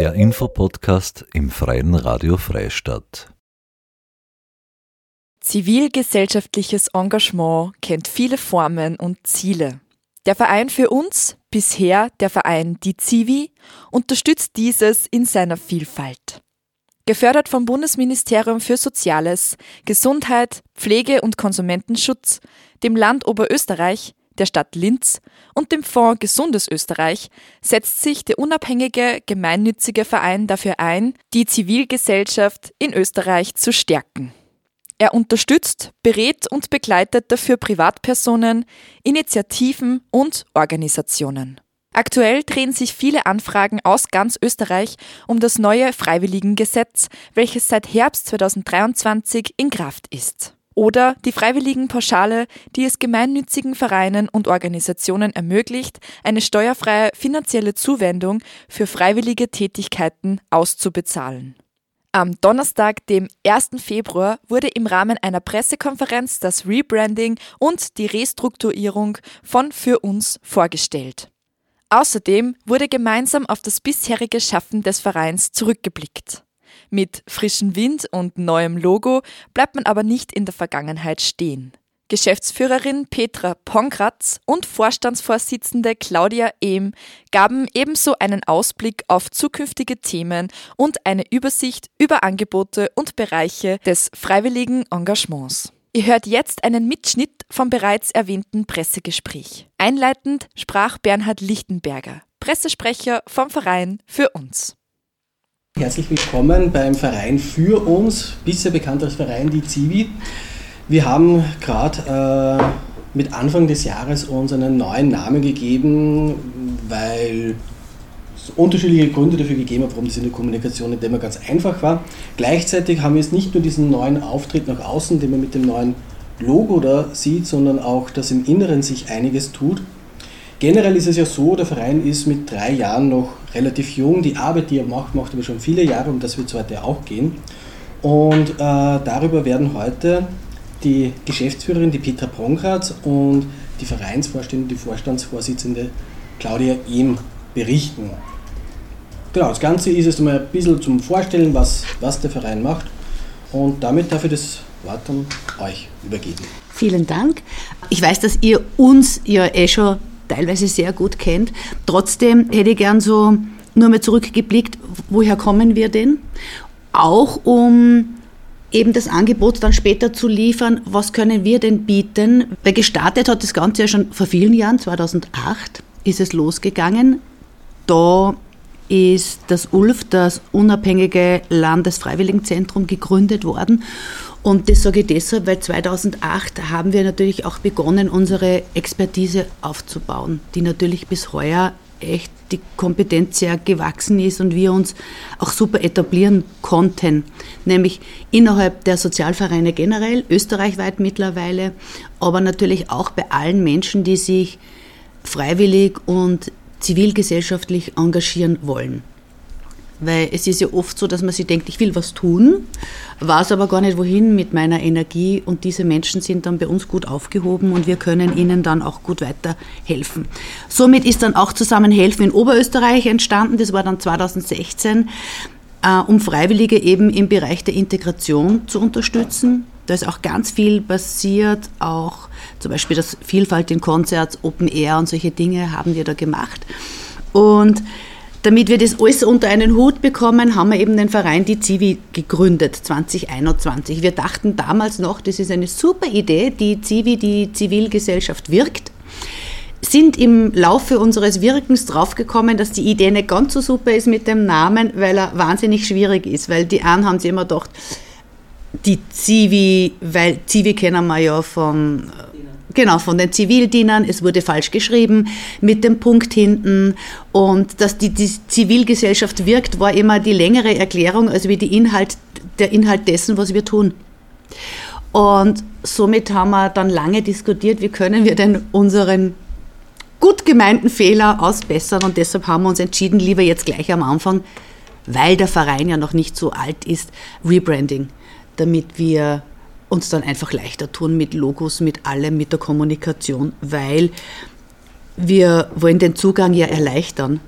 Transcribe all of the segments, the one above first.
Der Infopodcast im Freien Radio Freistadt. Zivilgesellschaftliches Engagement kennt viele Formen und Ziele. Der Verein für uns, bisher der Verein Die Zivi, unterstützt dieses in seiner Vielfalt. Gefördert vom Bundesministerium für Soziales, Gesundheit, Pflege und Konsumentenschutz, dem Land Oberösterreich, der Stadt Linz und dem Fonds Gesundes Österreich setzt sich der unabhängige gemeinnützige Verein dafür ein, die Zivilgesellschaft in Österreich zu stärken. Er unterstützt, berät und begleitet dafür Privatpersonen, Initiativen und Organisationen. Aktuell drehen sich viele Anfragen aus ganz Österreich um das neue Freiwilligengesetz, welches seit Herbst 2023 in Kraft ist. Oder die Freiwilligenpauschale, die es gemeinnützigen Vereinen und Organisationen ermöglicht, eine steuerfreie finanzielle Zuwendung für freiwillige Tätigkeiten auszubezahlen. Am Donnerstag, dem 1. Februar, wurde im Rahmen einer Pressekonferenz das Rebranding und die Restrukturierung von Für uns vorgestellt. Außerdem wurde gemeinsam auf das bisherige Schaffen des Vereins zurückgeblickt. Mit frischem Wind und neuem Logo bleibt man aber nicht in der Vergangenheit stehen. Geschäftsführerin Petra Pongratz und Vorstandsvorsitzende Claudia Ehm gaben ebenso einen Ausblick auf zukünftige Themen und eine Übersicht über Angebote und Bereiche des freiwilligen Engagements. Ihr hört jetzt einen Mitschnitt vom bereits erwähnten Pressegespräch. Einleitend sprach Bernhard Lichtenberger, Pressesprecher vom Verein für uns. Herzlich willkommen beim Verein für uns, bisher bekannt als Verein die Zivi. Wir haben gerade äh, mit Anfang des Jahres uns einen neuen Namen gegeben, weil unterschiedliche Gründe dafür gegeben hat, warum das in der Kommunikation nicht immer ganz einfach war. Gleichzeitig haben wir jetzt nicht nur diesen neuen Auftritt nach außen, den man mit dem neuen Logo da sieht, sondern auch, dass im Inneren sich einiges tut. Generell ist es ja so, der Verein ist mit drei Jahren noch relativ jung. Die Arbeit, die er macht, macht aber schon viele Jahre, um das wird es heute auch gehen. Und äh, darüber werden heute die Geschäftsführerin, die Petra Pongratz und die Vereinsvorstände, die Vorstandsvorsitzende Claudia Ehm berichten. Genau, das Ganze ist jetzt mal ein bisschen zum Vorstellen, was, was der Verein macht. Und damit darf ich das Wort an euch übergeben. Vielen Dank. Ich weiß, dass ihr uns ja eh schon teilweise sehr gut kennt. Trotzdem hätte ich gern so nur mal zurückgeblickt, woher kommen wir denn? Auch um eben das Angebot dann später zu liefern, was können wir denn bieten? Weil gestartet hat das Ganze ja schon vor vielen Jahren, 2008 ist es losgegangen. Da ist das ULF, das unabhängige Landesfreiwilligenzentrum, gegründet worden. Und das sage ich deshalb, weil 2008 haben wir natürlich auch begonnen, unsere Expertise aufzubauen, die natürlich bis heuer echt die Kompetenz sehr gewachsen ist und wir uns auch super etablieren konnten, nämlich innerhalb der Sozialvereine generell, österreichweit mittlerweile, aber natürlich auch bei allen Menschen, die sich freiwillig und zivilgesellschaftlich engagieren wollen. Weil es ist ja oft so, dass man sich denkt, ich will was tun, weiß aber gar nicht wohin mit meiner Energie und diese Menschen sind dann bei uns gut aufgehoben und wir können ihnen dann auch gut weiterhelfen. Somit ist dann auch Zusammenhelfen in Oberösterreich entstanden, das war dann 2016, äh, um Freiwillige eben im Bereich der Integration zu unterstützen. Da ist auch ganz viel passiert, auch zum Beispiel das Vielfalt in Konzerts, Open Air und solche Dinge haben wir da gemacht. Und damit wir das alles unter einen Hut bekommen, haben wir eben den Verein Die Zivi gegründet, 2021. Wir dachten damals noch, das ist eine super Idee, die Zivi, die Zivilgesellschaft wirkt sind im Laufe unseres Wirkens draufgekommen, dass die Idee nicht ganz so super ist mit dem Namen, weil er wahnsinnig schwierig ist. Weil die einen haben sich immer gedacht, die Zivi, weil Zivi kennen wir ja von, genau, von den Zivildienern, es wurde falsch geschrieben mit dem Punkt hinten. Und dass die, die Zivilgesellschaft wirkt, war immer die längere Erklärung, also wie die Inhalt, der Inhalt dessen, was wir tun. Und somit haben wir dann lange diskutiert, wie können wir denn unseren gut gemeinten Fehler ausbessern. Und deshalb haben wir uns entschieden, lieber jetzt gleich am Anfang, weil der Verein ja noch nicht so alt ist, Rebranding damit wir uns dann einfach leichter tun mit Logos, mit allem, mit der Kommunikation, weil wir wollen den Zugang ja erleichtern.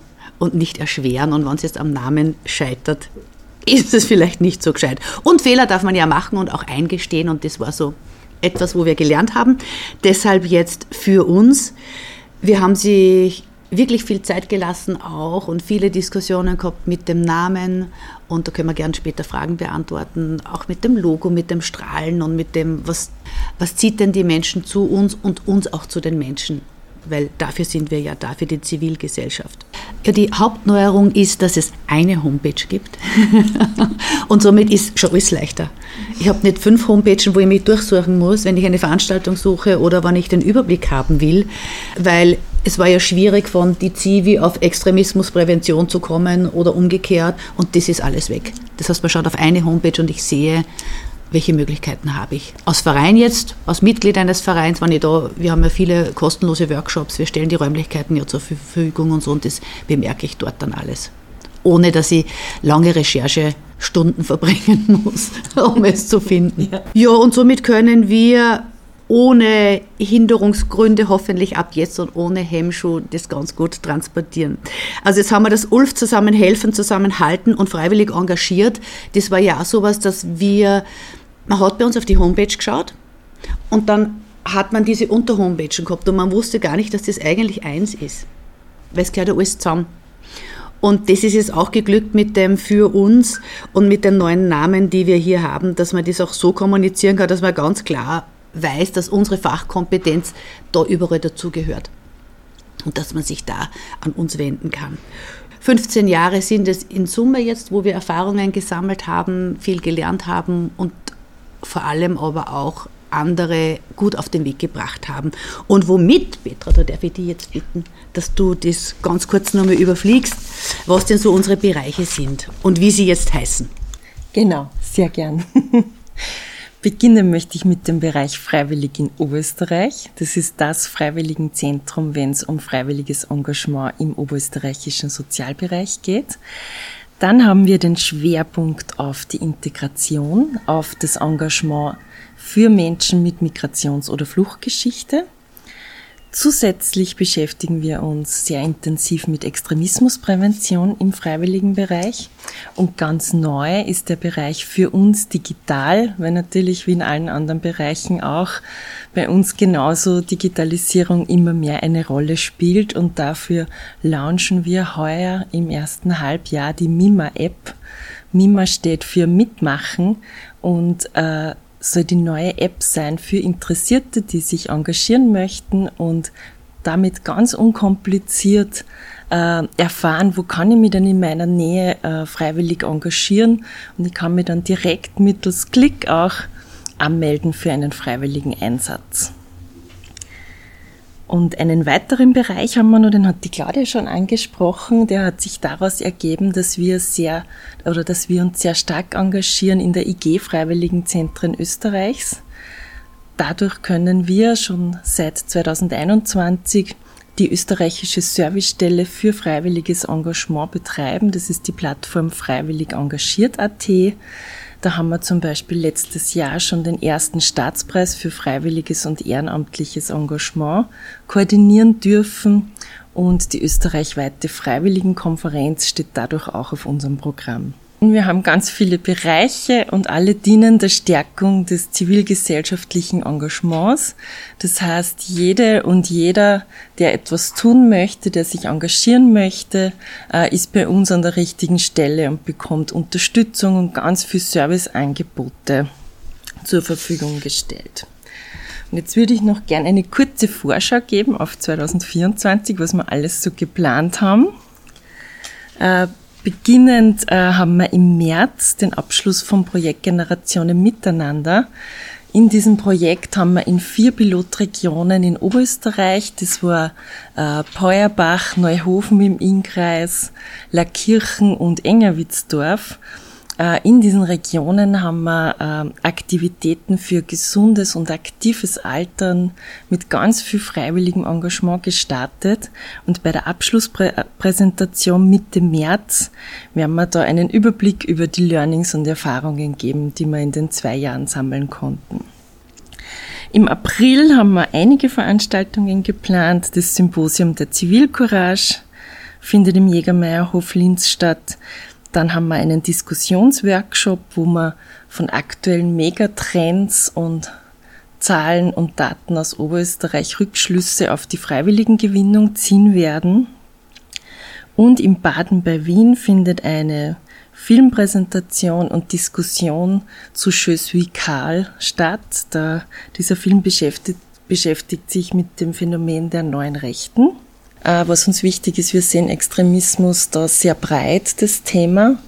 und nicht erschweren. Und wenn es jetzt am Namen scheitert, ist es vielleicht nicht so gescheit. Und Fehler darf man ja machen und auch eingestehen. Und das war so etwas, wo wir gelernt haben. Deshalb jetzt für uns. Wir haben sich wirklich viel Zeit gelassen auch und viele Diskussionen gehabt mit dem Namen und da können wir gerne später Fragen beantworten, auch mit dem Logo, mit dem Strahlen und mit dem, was, was zieht denn die Menschen zu uns und uns auch zu den Menschen weil dafür sind wir ja da, für die Zivilgesellschaft. Ja, die Hauptneuerung ist, dass es eine Homepage gibt und somit ist schon alles leichter. Ich habe nicht fünf Homepages, wo ich mich durchsuchen muss, wenn ich eine Veranstaltung suche oder wenn ich den Überblick haben will, weil es war ja schwierig, von die Zivi auf Extremismusprävention zu kommen oder umgekehrt und das ist alles weg. Das heißt, man schaut auf eine Homepage und ich sehe, welche Möglichkeiten habe ich? Als Verein jetzt, als Mitglied eines Vereins, wenn ich da, wir haben ja viele kostenlose Workshops, wir stellen die Räumlichkeiten ja zur Verfügung und so und das bemerke ich dort dann alles. Ohne dass ich lange Recherchestunden verbringen muss, um es zu finden. Ja. ja, und somit können wir ohne Hinderungsgründe hoffentlich ab jetzt und ohne Hemmschuh das ganz gut transportieren. Also jetzt haben wir das ULF zusammen helfen, zusammenhalten und freiwillig engagiert. Das war ja auch sowas, dass wir man hat bei uns auf die Homepage geschaut und dann hat man diese Unterhomepage gehabt und man wusste gar nicht, dass das eigentlich eins ist. Weil es gehört ja alles zusammen. Und das ist jetzt auch geglückt mit dem für uns und mit den neuen Namen, die wir hier haben, dass man das auch so kommunizieren kann, dass man ganz klar weiß, dass unsere Fachkompetenz da überall dazugehört. Und dass man sich da an uns wenden kann. 15 Jahre sind es in Summe jetzt, wo wir Erfahrungen gesammelt haben, viel gelernt haben und vor allem aber auch andere gut auf den Weg gebracht haben. Und womit, Petra, da darf ich dich jetzt bitten, dass du das ganz kurz nochmal überfliegst, was denn so unsere Bereiche sind und wie sie jetzt heißen. Genau, sehr gern. Beginnen möchte ich mit dem Bereich Freiwillig in Oberösterreich. Das ist das Freiwilligenzentrum, wenn es um freiwilliges Engagement im oberösterreichischen Sozialbereich geht. Dann haben wir den Schwerpunkt auf die Integration, auf das Engagement für Menschen mit Migrations- oder Fluchtgeschichte. Zusätzlich beschäftigen wir uns sehr intensiv mit Extremismusprävention im freiwilligen Bereich. Und ganz neu ist der Bereich für uns digital, weil natürlich wie in allen anderen Bereichen auch bei uns genauso Digitalisierung immer mehr eine Rolle spielt. Und dafür launchen wir heuer im ersten Halbjahr die MIMA-App. MIMA steht für Mitmachen und äh, soll die neue App sein für Interessierte, die sich engagieren möchten und damit ganz unkompliziert äh, erfahren, wo kann ich mich denn in meiner Nähe äh, freiwillig engagieren und ich kann mich dann direkt mittels Klick auch anmelden für einen freiwilligen Einsatz. Und einen weiteren Bereich haben wir noch, den hat die Claudia schon angesprochen, der hat sich daraus ergeben, dass wir sehr oder dass wir uns sehr stark engagieren in der IG Freiwilligenzentren Österreichs. Dadurch können wir schon seit 2021 die österreichische Servicestelle für freiwilliges Engagement betreiben. Das ist die Plattform freiwillig engagiert.at. Da haben wir zum Beispiel letztes Jahr schon den ersten Staatspreis für freiwilliges und ehrenamtliches Engagement koordinieren dürfen und die österreichweite Freiwilligenkonferenz steht dadurch auch auf unserem Programm. Wir haben ganz viele Bereiche und alle dienen der Stärkung des zivilgesellschaftlichen Engagements. Das heißt, jede und jeder, der etwas tun möchte, der sich engagieren möchte, äh, ist bei uns an der richtigen Stelle und bekommt Unterstützung und ganz viel Serviceangebote zur Verfügung gestellt. Und jetzt würde ich noch gerne eine kurze Vorschau geben auf 2024, was wir alles so geplant haben. Beginnend äh, haben wir im März den Abschluss vom Projekt Generationen Miteinander. In diesem Projekt haben wir in vier Pilotregionen in Oberösterreich, das war äh, Peuerbach, Neuhofen im Innkreis, Lackirchen und Engerwitzdorf, in diesen Regionen haben wir äh, Aktivitäten für gesundes und aktives Altern mit ganz viel freiwilligem Engagement gestartet. Und bei der Abschlusspräsentation Mitte März werden wir da einen Überblick über die Learnings und Erfahrungen geben, die wir in den zwei Jahren sammeln konnten. Im April haben wir einige Veranstaltungen geplant, das Symposium der Zivilcourage, findet im Jägermeierhof Linz statt. Dann haben wir einen Diskussionsworkshop, wo wir von aktuellen Megatrends und Zahlen und Daten aus Oberösterreich Rückschlüsse auf die Freiwilligengewinnung ziehen werden. Und im Baden bei Wien findet eine Filmpräsentation und Diskussion zu Je suis Karl statt. Da, dieser Film beschäftigt, beschäftigt sich mit dem Phänomen der neuen Rechten. Äh, was uns wichtig ist, wir sehen Extremismus da sehr breit, das Thema.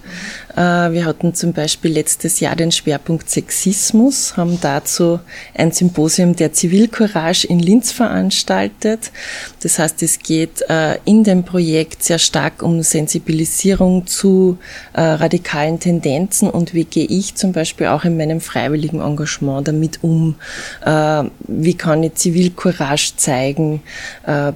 Äh, wir hatten zum Beispiel letztes Jahr den Schwerpunkt Sexismus, haben dazu ein Symposium der Zivilcourage in Linz veranstaltet. Das heißt, es geht äh, in dem Projekt sehr stark um Sensibilisierung zu radikalen Tendenzen und wie gehe ich zum Beispiel auch in meinem freiwilligen Engagement damit um? Wie kann ich Zivilcourage zeigen?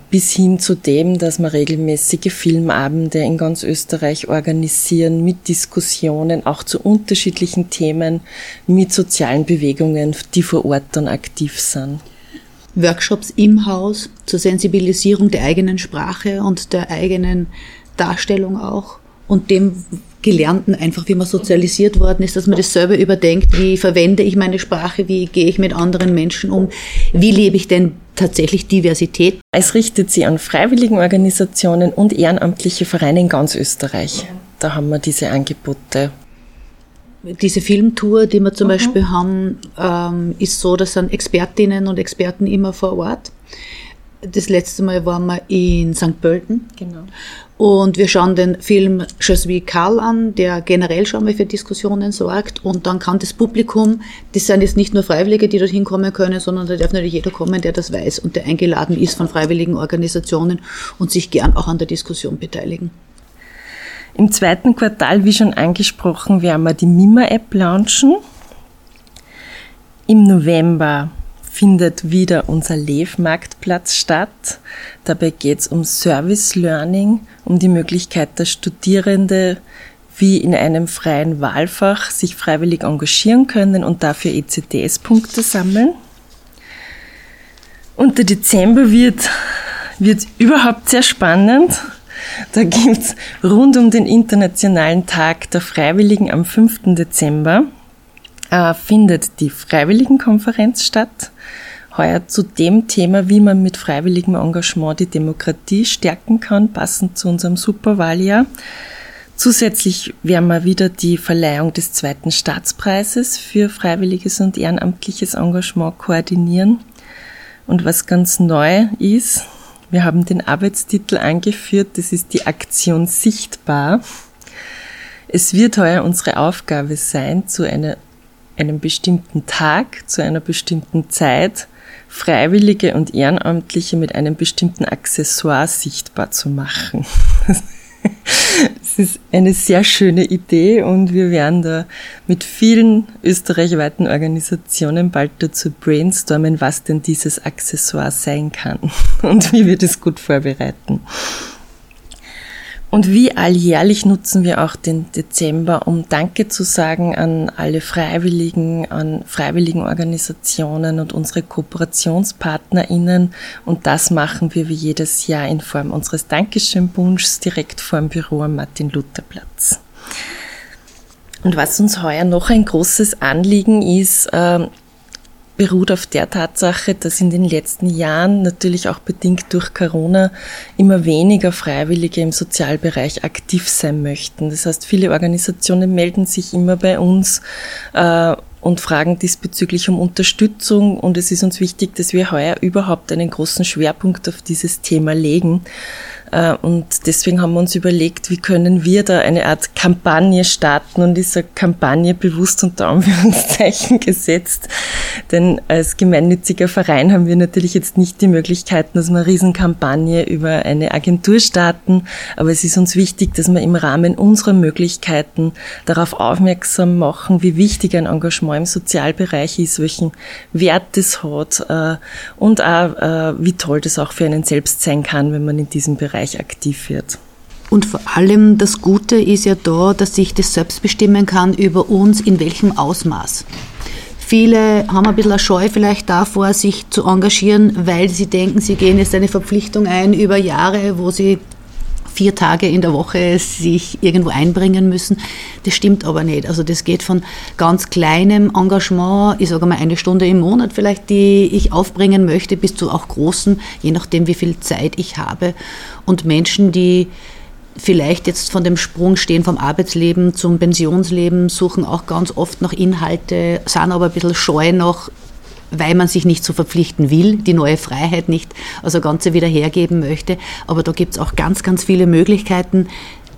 Bis hin zu dem, dass wir regelmäßige Filmabende in ganz Österreich organisieren mit Diskussionen auch zu unterschiedlichen Themen mit sozialen Bewegungen, die vor Ort dann aktiv sind. Workshops im Haus zur Sensibilisierung der eigenen Sprache und der eigenen Darstellung auch und dem Gelernten einfach, wie man sozialisiert worden ist, dass man das selber überdenkt, wie verwende ich meine Sprache, wie gehe ich mit anderen Menschen um, wie lebe ich denn tatsächlich Diversität. Es richtet sich an Freiwilligenorganisationen und ehrenamtliche Vereine in ganz Österreich. Da haben wir diese Angebote. Diese Filmtour, die wir zum mhm. Beispiel haben, ähm, ist so, dass sind Expertinnen und Experten immer vor Ort. Das letzte Mal waren wir in St. Pölten. Genau. Und wir schauen den Film Je suis Karl an, der generell schon mal für Diskussionen sorgt. Und dann kann das Publikum, das sind jetzt nicht nur Freiwillige, die dorthin kommen können, sondern da darf natürlich jeder kommen, der das weiß und der eingeladen ist von freiwilligen Organisationen und sich gern auch an der Diskussion beteiligen. Im zweiten Quartal, wie schon angesprochen, werden wir die Mima-App launchen. Im November findet wieder unser Lev-Marktplatz statt. Dabei geht es um Service Learning, um die Möglichkeit, dass Studierende wie in einem freien Wahlfach sich freiwillig engagieren können und dafür ECTS-Punkte sammeln. Und der Dezember wird, wird überhaupt sehr spannend. Da gibt's rund um den Internationalen Tag der Freiwilligen am 5. Dezember äh, findet die Freiwilligenkonferenz statt. Heuer zu dem Thema, wie man mit freiwilligem Engagement die Demokratie stärken kann, passend zu unserem Superwahljahr. Zusätzlich werden wir wieder die Verleihung des zweiten Staatspreises für freiwilliges und ehrenamtliches Engagement koordinieren. Und was ganz neu ist, wir haben den Arbeitstitel angeführt, das ist die Aktion Sichtbar. Es wird heuer unsere Aufgabe sein, zu einer einem bestimmten Tag, zu einer bestimmten Zeit Freiwillige und Ehrenamtliche mit einem bestimmten Accessoire sichtbar zu machen. Das ist eine sehr schöne Idee und wir werden da mit vielen österreichweiten Organisationen bald dazu brainstormen, was denn dieses Accessoire sein kann und wie wir das gut vorbereiten. Und wie alljährlich nutzen wir auch den Dezember, um Danke zu sagen an alle Freiwilligen, an freiwilligen Organisationen und unsere KooperationspartnerInnen. Und das machen wir wie jedes Jahr in Form unseres Dankeschön-Bunschs direkt vor dem Büro am Martin-Luther-Platz. Und was uns heuer noch ein großes Anliegen ist, äh, beruht auf der Tatsache, dass in den letzten Jahren, natürlich auch bedingt durch Corona, immer weniger Freiwillige im Sozialbereich aktiv sein möchten. Das heißt, viele Organisationen melden sich immer bei uns äh, und fragen diesbezüglich um Unterstützung. Und es ist uns wichtig, dass wir heuer überhaupt einen großen Schwerpunkt auf dieses Thema legen. Äh, und deswegen haben wir uns überlegt, wie können wir da eine Art Kampagne starten und diese Kampagne bewusst unter Anführungszeichen gesetzt. Denn als gemeinnütziger Verein haben wir natürlich jetzt nicht die Möglichkeiten, dass wir eine Riesenkampagne über eine Agentur starten. Aber es ist uns wichtig, dass wir im Rahmen unserer Möglichkeiten darauf aufmerksam machen, wie wichtig ein Engagement im Sozialbereich ist, welchen Wert es hat äh, und auch, äh, wie toll das auch für einen selbst sein kann, wenn man in diesem Bereich Bereich aktiv wird. Und vor allem das Gute ist ja da, dass ich das selbst bestimmen kann über uns, in welchem Ausmaß. Viele haben ein bisschen eine Scheu vielleicht davor, sich zu engagieren, weil sie denken, sie gehen jetzt eine Verpflichtung ein über Jahre, wo sie vier Tage in der Woche sich irgendwo einbringen müssen. Das stimmt aber nicht. Also das geht von ganz kleinem Engagement, ich sage mal eine Stunde im Monat vielleicht, die ich aufbringen möchte, bis zu auch großen, je nachdem wie viel Zeit ich habe. Und Menschen, die vielleicht jetzt von dem Sprung stehen vom Arbeitsleben zum Pensionsleben, suchen auch ganz oft nach Inhalte, sind aber ein bisschen scheu noch, weil man sich nicht so verpflichten will, die neue Freiheit nicht, also Ganze wieder hergeben möchte. Aber da gibt es auch ganz, ganz viele Möglichkeiten,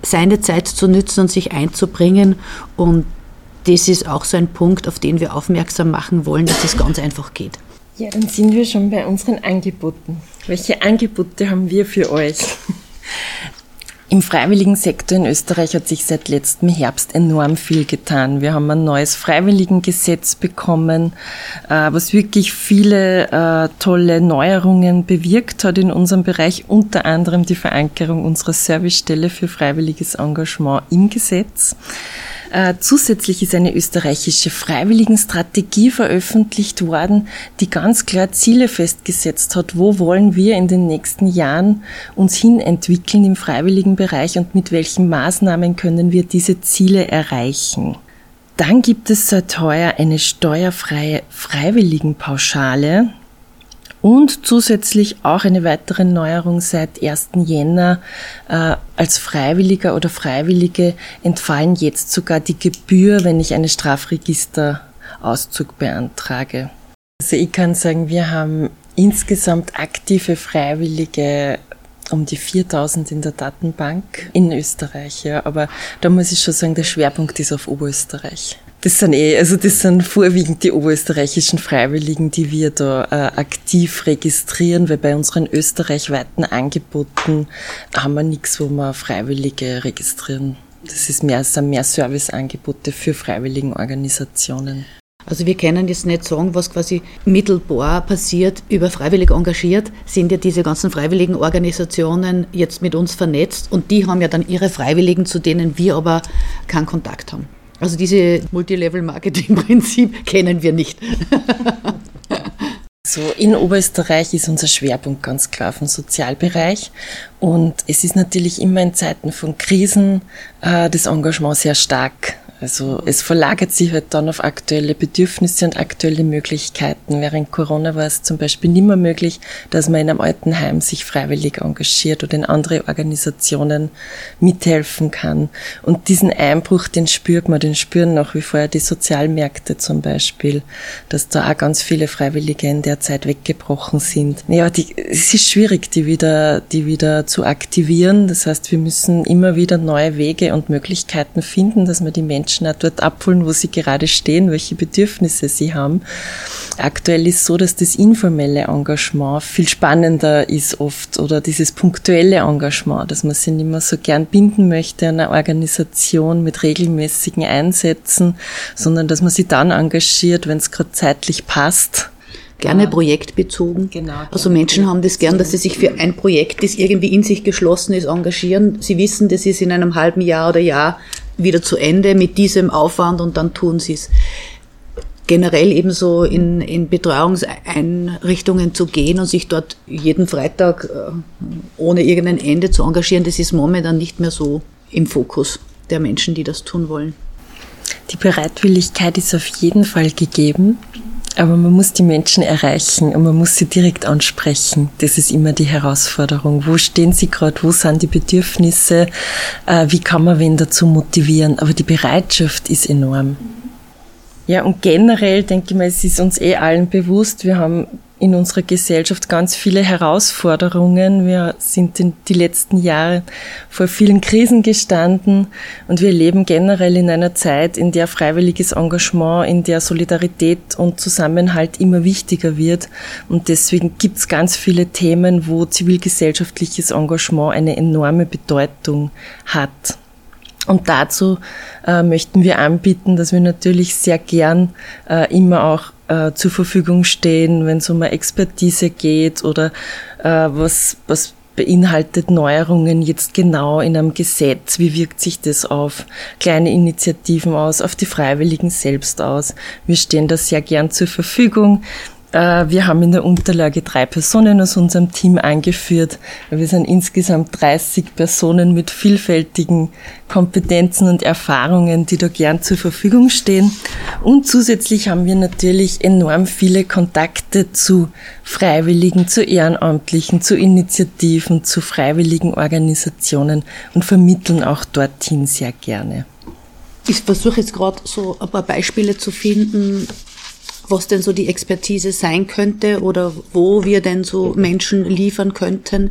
seine Zeit zu nützen und sich einzubringen. Und das ist auch so ein Punkt, auf den wir aufmerksam machen wollen, dass das ganz einfach geht. Ja, dann sind wir schon bei unseren Angeboten. Welche Angebote haben wir für euch? Im freiwilligen Sektor in Österreich hat sich seit letztem Herbst enorm viel getan. Wir haben ein neues Freiwilligengesetz bekommen, äh, was wirklich viele äh, tolle Neuerungen bewirkt hat in unserem Bereich, unter anderem die Verankerung unserer Servicestelle für freiwilliges Engagement im Gesetz. Äh, zusätzlich ist eine österreichische Freiwilligenstrategie veröffentlicht worden, die ganz klar Ziele festgesetzt hat, wo wollen wir in den nächsten Jahren uns hin entwickeln im freiwilligen Bereich und mit welchen Maßnahmen können wir diese Ziele erreichen. Dann gibt es seit heuer eine steuerfreie Freiwilligenpauschale, und zusätzlich auch eine weitere Neuerung seit 1. Jänner. Äh, als Freiwilliger oder Freiwillige entfallen jetzt sogar die Gebühr, wenn ich einen Strafregisterauszug beantrage. Also ich kann sagen, wir haben insgesamt aktive Freiwillige um die 4000 in der Datenbank in Österreich, ja. Aber da muss ich schon sagen, der Schwerpunkt ist auf Oberösterreich. Das sind eh, also das sind vorwiegend die oberösterreichischen Freiwilligen, die wir da äh, aktiv registrieren, weil bei unseren österreichweiten Angeboten haben wir nichts, wo wir Freiwillige registrieren. Das ist mehr, sind mehr Serviceangebote für Freiwilligenorganisationen. Also wir können jetzt nicht sagen, was quasi mittelbar passiert. Über freiwillig engagiert sind ja diese ganzen freiwilligen Organisationen jetzt mit uns vernetzt und die haben ja dann ihre Freiwilligen, zu denen wir aber keinen Kontakt haben. Also diese Multilevel-Marketing-Prinzip kennen wir nicht. So, in Oberösterreich ist unser Schwerpunkt ganz klar vom Sozialbereich. Und es ist natürlich immer in Zeiten von Krisen äh, das Engagement sehr stark also es verlagert sich halt dann auf aktuelle Bedürfnisse und aktuelle Möglichkeiten. Während Corona war es zum Beispiel nicht mehr möglich, dass man in einem Altenheim sich freiwillig engagiert oder in andere Organisationen mithelfen kann. Und diesen Einbruch, den spürt man, den spüren nach wie vor die Sozialmärkte zum Beispiel, dass da auch ganz viele Freiwillige in der Zeit weggebrochen sind. Ja, die, es ist schwierig, die wieder, die wieder zu aktivieren. Das heißt, wir müssen immer wieder neue Wege und Möglichkeiten finden, dass man die Menschen Menschen auch dort abholen, wo sie gerade stehen, welche Bedürfnisse sie haben. Aktuell ist so, dass das informelle Engagement viel spannender ist oft oder dieses punktuelle Engagement, dass man sich nicht mehr so gern binden möchte an eine Organisation mit regelmäßigen Einsätzen, sondern dass man sich dann engagiert, wenn es gerade zeitlich passt gerne projektbezogen. Genau. Also Menschen haben das gern, dass sie sich für ein Projekt, das irgendwie in sich geschlossen ist, engagieren. Sie wissen, das ist in einem halben Jahr oder Jahr wieder zu Ende mit diesem Aufwand und dann tun sie es. Generell ebenso in, in Betreuungseinrichtungen zu gehen und sich dort jeden Freitag äh, ohne irgendein Ende zu engagieren, das ist momentan nicht mehr so im Fokus der Menschen, die das tun wollen. Die Bereitwilligkeit ist auf jeden Fall gegeben. Aber man muss die Menschen erreichen und man muss sie direkt ansprechen. Das ist immer die Herausforderung. Wo stehen sie gerade? Wo sind die Bedürfnisse? Äh, wie kann man wen dazu motivieren? Aber die Bereitschaft ist enorm. Ja, und generell denke ich mal, es ist uns eh allen bewusst, wir haben in unserer Gesellschaft ganz viele Herausforderungen. Wir sind in die letzten Jahre vor vielen Krisen gestanden und wir leben generell in einer Zeit, in der freiwilliges Engagement, in der Solidarität und Zusammenhalt immer wichtiger wird. Und deswegen gibt es ganz viele Themen, wo zivilgesellschaftliches Engagement eine enorme Bedeutung hat. Und dazu äh, möchten wir anbieten, dass wir natürlich sehr gern äh, immer auch äh, zur Verfügung stehen, wenn es um eine Expertise geht oder äh, was, was beinhaltet Neuerungen jetzt genau in einem Gesetz? Wie wirkt sich das auf kleine Initiativen aus, auf die Freiwilligen selbst aus? Wir stehen da sehr gern zur Verfügung. Äh, wir haben in der Unterlage drei Personen aus unserem Team eingeführt. Wir sind insgesamt 30 Personen mit vielfältigen Kompetenzen und Erfahrungen, die da gern zur Verfügung stehen. Und zusätzlich haben wir natürlich enorm viele Kontakte zu Freiwilligen, zu Ehrenamtlichen, zu Initiativen, zu freiwilligen Organisationen und vermitteln auch dorthin sehr gerne. Ich versuche jetzt gerade so ein paar Beispiele zu finden, was denn so die Expertise sein könnte oder wo wir denn so Menschen liefern könnten,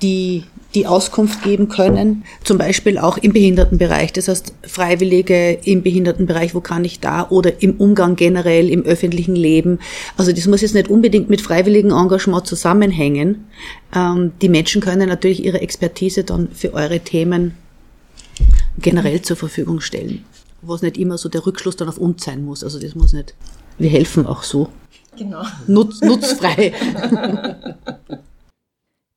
die die Auskunft geben können, zum Beispiel auch im Behindertenbereich. Das heißt, Freiwillige im Behindertenbereich, wo kann ich da oder im Umgang generell, im öffentlichen Leben. Also das muss jetzt nicht unbedingt mit freiwilligen Engagement zusammenhängen. Ähm, die Menschen können natürlich ihre Expertise dann für eure Themen generell zur Verfügung stellen. Was nicht immer so der Rückschluss dann auf uns sein muss. Also das muss nicht wir helfen auch so. Genau. Nutz, nutzfrei.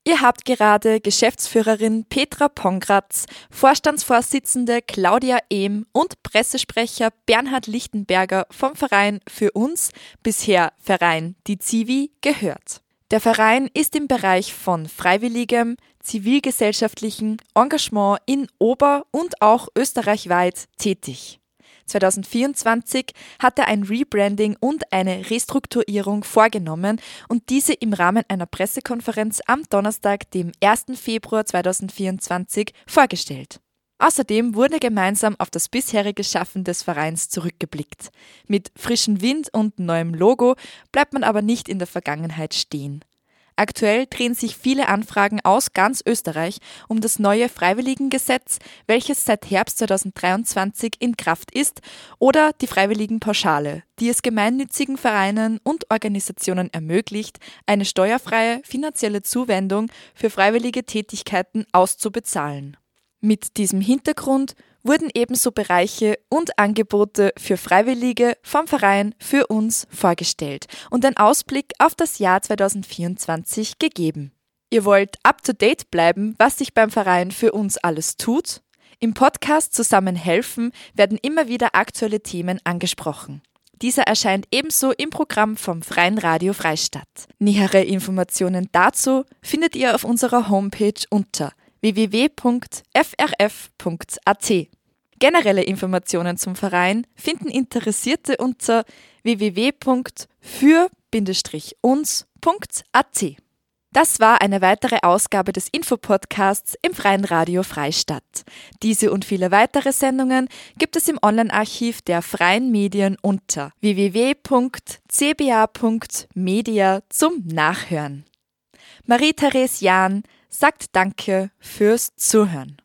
Ihr habt gerade Geschäftsführerin Petra Pongratz, Vorstandsvorsitzende Claudia Ehm und Pressesprecher Bernhard Lichtenberger vom Verein für uns, bisher Verein Die Zivi, gehört. Der Verein ist im Bereich von freiwilligem, zivilgesellschaftlichen Engagement in Ober- und auch österreichweit tätig. 2024 hat er ein Rebranding und eine Restrukturierung vorgenommen und diese im Rahmen einer Pressekonferenz am Donnerstag, dem 1. Februar 2024, vorgestellt. Außerdem wurde gemeinsam auf das bisherige Schaffen des Vereins zurückgeblickt. Mit frischem Wind und neuem Logo bleibt man aber nicht in der Vergangenheit stehen. Aktuell drehen sich viele Anfragen aus ganz Österreich um das neue Freiwilligengesetz, welches seit Herbst 2023 in Kraft ist, oder die Freiwilligenpauschale, die es gemeinnützigen Vereinen und Organisationen ermöglicht, eine steuerfreie finanzielle Zuwendung für freiwillige Tätigkeiten auszubezahlen. Mit diesem Hintergrund wurden ebenso Bereiche und Angebote für Freiwillige vom Verein für uns vorgestellt und ein Ausblick auf das Jahr 2024 gegeben. Ihr wollt up-to-date bleiben, was sich beim Verein für uns alles tut? Im Podcast Zusammen helfen werden immer wieder aktuelle Themen angesprochen. Dieser erscheint ebenso im Programm vom Freien Radio Freistadt. Nähere Informationen dazu findet ihr auf unserer Homepage unter www.frf.at. Generelle Informationen zum Verein finden Interessierte unter www.für-uns.at. Das war eine weitere Ausgabe des Infopodcasts im Freien Radio Freistadt. Diese und viele weitere Sendungen gibt es im Online-Archiv der freien Medien unter www.cba.media zum Nachhören. Marie-Therese Jahn sagt Danke fürs Zuhören.